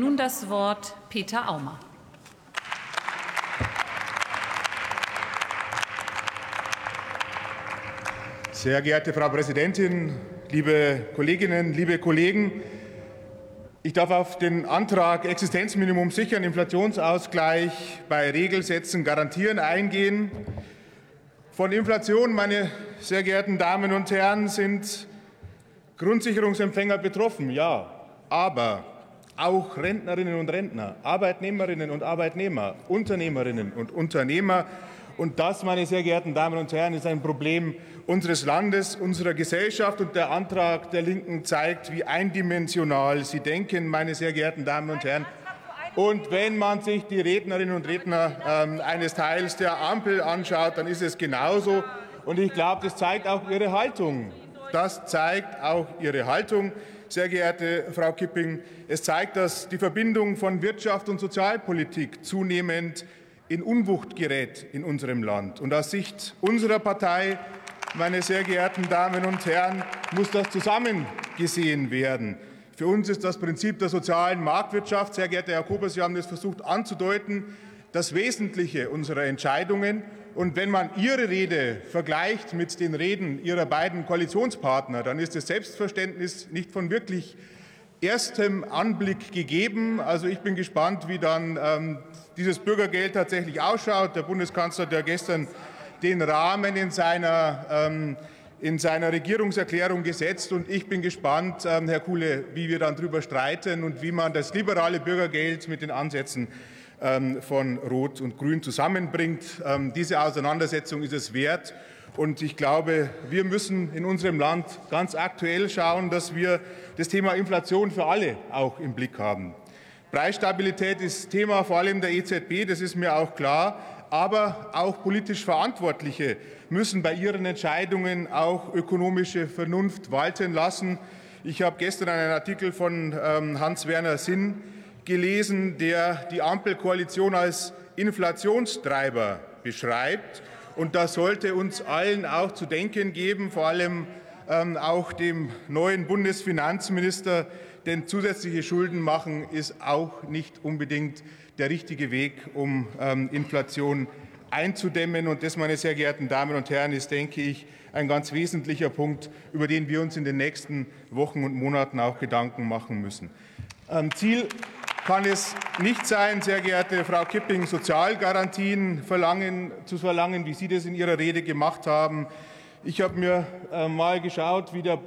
nun das Wort Peter Aumer. Sehr geehrte Frau Präsidentin, liebe Kolleginnen, liebe Kollegen! Ich darf auf den Antrag Existenzminimum sichern, Inflationsausgleich bei Regelsätzen garantieren eingehen. Von Inflation, meine sehr geehrten Damen und Herren, sind Grundsicherungsempfänger betroffen, ja, aber auch Rentnerinnen und Rentner, Arbeitnehmerinnen und Arbeitnehmer, Unternehmerinnen und Unternehmer und das, meine sehr geehrten Damen und Herren, ist ein Problem unseres Landes, unserer Gesellschaft. Und der Antrag der Linken zeigt, wie eindimensional Sie denken, meine sehr geehrten Damen und Herren. Und wenn man sich die Rednerinnen und Redner äh, eines Teils der Ampel anschaut, dann ist es genauso. Und ich glaube, das zeigt auch Ihre Haltung. Das zeigt auch Ihre Haltung, sehr geehrte Frau Kipping. Es zeigt, dass die Verbindung von Wirtschaft und Sozialpolitik zunehmend in Unwucht gerät in unserem Land. Und aus Sicht unserer Partei, meine sehr geehrten Damen und Herren, muss das zusammen gesehen werden. Für uns ist das Prinzip der sozialen Marktwirtschaft, sehr geehrter Herr Kober, Sie haben das versucht anzudeuten, das Wesentliche unserer Entscheidungen. Und wenn man Ihre Rede vergleicht mit den Reden Ihrer beiden Koalitionspartner, dann ist das Selbstverständnis nicht von wirklich erstem Anblick gegeben. Also ich bin gespannt, wie dann ähm, dieses Bürgergeld tatsächlich ausschaut. Der Bundeskanzler, der gestern den Rahmen in seiner, ähm, in seiner Regierungserklärung gesetzt. Und ich bin gespannt, ähm, Herr Kuhle, wie wir dann darüber streiten und wie man das liberale Bürgergeld mit den Ansätzen von Rot und Grün zusammenbringt. Ähm, diese Auseinandersetzung ist es wert. Und ich glaube, wir müssen in unserem Land ganz aktuell schauen, dass wir das Thema Inflation für alle auch im Blick haben. Preisstabilität ist Thema vor allem der EZB, das ist mir auch klar. Aber auch politisch Verantwortliche müssen bei ihren Entscheidungen auch ökonomische Vernunft walten lassen. Ich habe gestern einen Artikel von ähm, Hans-Werner Sinn gelesen, der die Ampelkoalition als Inflationstreiber beschreibt. Und das sollte uns allen auch zu denken geben, vor allem ähm, auch dem neuen Bundesfinanzminister, denn zusätzliche Schulden machen ist auch nicht unbedingt der richtige Weg, um ähm, Inflation einzudämmen. Und das, meine sehr geehrten Damen und Herren, ist, denke ich, ein ganz wesentlicher Punkt, über den wir uns in den nächsten Wochen und Monaten auch Gedanken machen müssen. Ähm, Ziel kann es nicht sein, sehr geehrte Frau Kipping, Sozialgarantien verlangen, zu verlangen, wie Sie das in Ihrer Rede gemacht haben. Ich habe mir äh, mal geschaut, wie der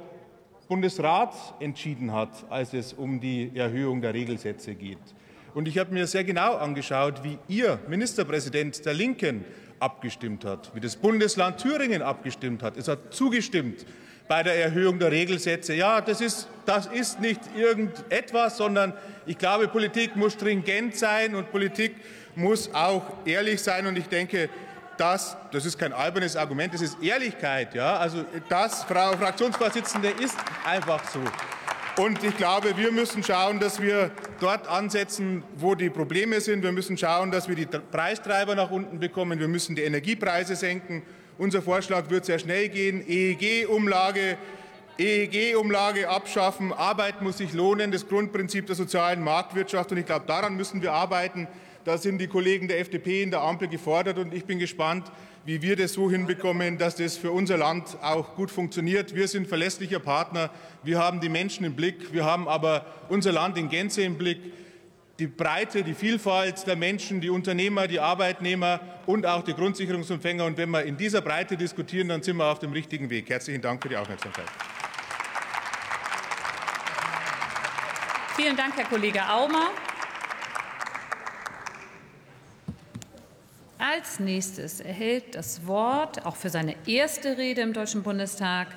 Bundesrat entschieden hat, als es um die Erhöhung der Regelsätze geht. Und ich habe mir sehr genau angeschaut, wie Ihr Ministerpräsident der Linken abgestimmt hat, wie das Bundesland Thüringen abgestimmt hat. Es hat zugestimmt bei der Erhöhung der Regelsätze. Ja, das ist, das ist nicht irgendetwas, sondern ich glaube, Politik muss stringent sein und Politik muss auch ehrlich sein. Und ich denke, das, das ist kein albernes Argument, das ist Ehrlichkeit. Ja? Also das, Frau Fraktionsvorsitzende, ist einfach so. Und ich glaube, wir müssen schauen, dass wir dort ansetzen, wo die Probleme sind. Wir müssen schauen, dass wir die Preistreiber nach unten bekommen. Wir müssen die Energiepreise senken. Unser Vorschlag wird sehr schnell gehen. EEG-Umlage EEG-Umlage abschaffen. Arbeit muss sich lohnen, das Grundprinzip der sozialen Marktwirtschaft. Und ich glaube, daran müssen wir arbeiten. Da sind die Kollegen der FDP in der Ampel gefordert. Und ich bin gespannt, wie wir das so hinbekommen, dass das für unser Land auch gut funktioniert. Wir sind verlässlicher Partner. Wir haben die Menschen im Blick. Wir haben aber unser Land in Gänze im Blick die Breite, die Vielfalt der Menschen, die Unternehmer, die Arbeitnehmer und auch die Grundsicherungsempfänger. Und wenn wir in dieser Breite diskutieren, dann sind wir auf dem richtigen Weg. Herzlichen Dank für die Aufmerksamkeit. Vielen Dank, Herr Kollege Aumer. Als nächstes erhält das Wort, auch für seine erste Rede im Deutschen Bundestag,